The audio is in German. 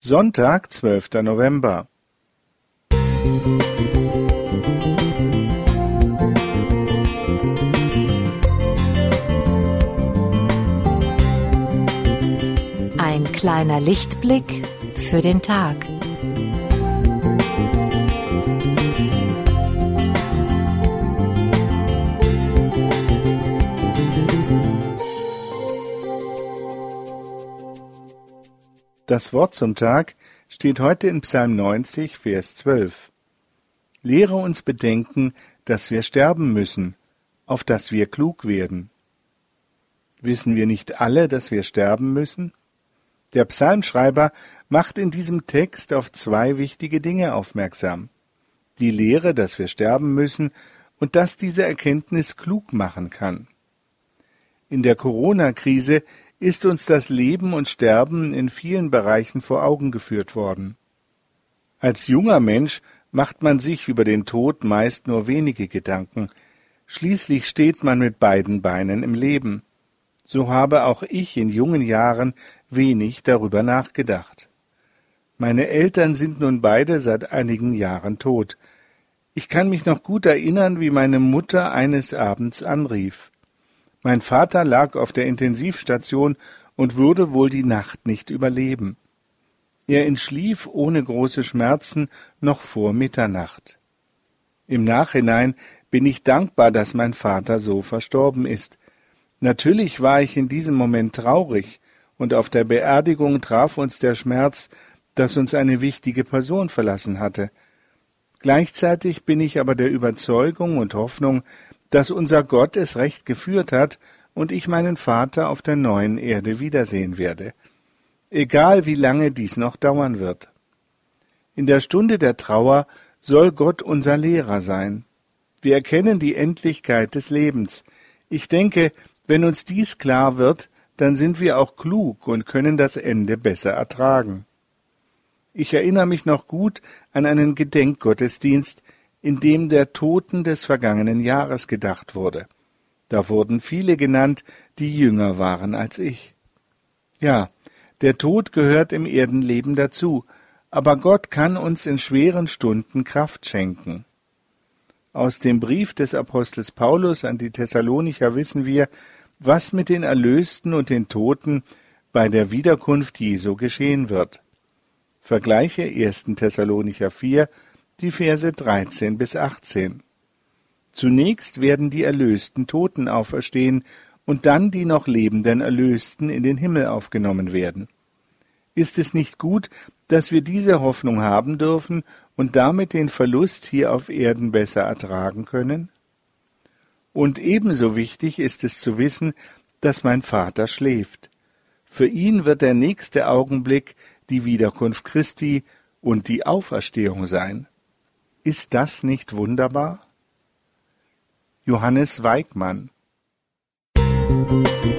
Sonntag, zwölfter November. Ein kleiner Lichtblick für den Tag. Das Wort zum Tag steht heute in Psalm 90, Vers 12. Lehre uns bedenken, dass wir sterben müssen, auf dass wir klug werden. Wissen wir nicht alle, dass wir sterben müssen? Der Psalmschreiber macht in diesem Text auf zwei wichtige Dinge aufmerksam. Die Lehre, dass wir sterben müssen und dass diese Erkenntnis klug machen kann. In der Corona-Krise ist uns das Leben und Sterben in vielen Bereichen vor Augen geführt worden. Als junger Mensch macht man sich über den Tod meist nur wenige Gedanken, schließlich steht man mit beiden Beinen im Leben. So habe auch ich in jungen Jahren wenig darüber nachgedacht. Meine Eltern sind nun beide seit einigen Jahren tot. Ich kann mich noch gut erinnern, wie meine Mutter eines Abends anrief. Mein Vater lag auf der Intensivstation und würde wohl die Nacht nicht überleben. Er entschlief ohne große Schmerzen noch vor Mitternacht. Im Nachhinein bin ich dankbar, dass mein Vater so verstorben ist. Natürlich war ich in diesem Moment traurig, und auf der Beerdigung traf uns der Schmerz, dass uns eine wichtige Person verlassen hatte. Gleichzeitig bin ich aber der Überzeugung und Hoffnung, dass unser Gott es recht geführt hat und ich meinen Vater auf der neuen Erde wiedersehen werde, egal wie lange dies noch dauern wird. In der Stunde der Trauer soll Gott unser Lehrer sein. Wir erkennen die Endlichkeit des Lebens. Ich denke, wenn uns dies klar wird, dann sind wir auch klug und können das Ende besser ertragen. Ich erinnere mich noch gut an einen Gedenkgottesdienst, in dem der Toten des vergangenen Jahres gedacht wurde. Da wurden viele genannt, die jünger waren als ich. Ja, der Tod gehört im Erdenleben dazu, aber Gott kann uns in schweren Stunden Kraft schenken. Aus dem Brief des Apostels Paulus an die Thessalonicher wissen wir, was mit den Erlösten und den Toten bei der Wiederkunft Jesu geschehen wird. Vergleiche 1. Thessalonicher 4, die Verse 13 bis 18. Zunächst werden die erlösten Toten auferstehen und dann die noch lebenden Erlösten in den Himmel aufgenommen werden. Ist es nicht gut, dass wir diese Hoffnung haben dürfen und damit den Verlust hier auf Erden besser ertragen können? Und ebenso wichtig ist es zu wissen, dass mein Vater schläft. Für ihn wird der nächste Augenblick die Wiederkunft Christi und die Auferstehung sein. Ist das nicht wunderbar? Johannes Weigmann Musik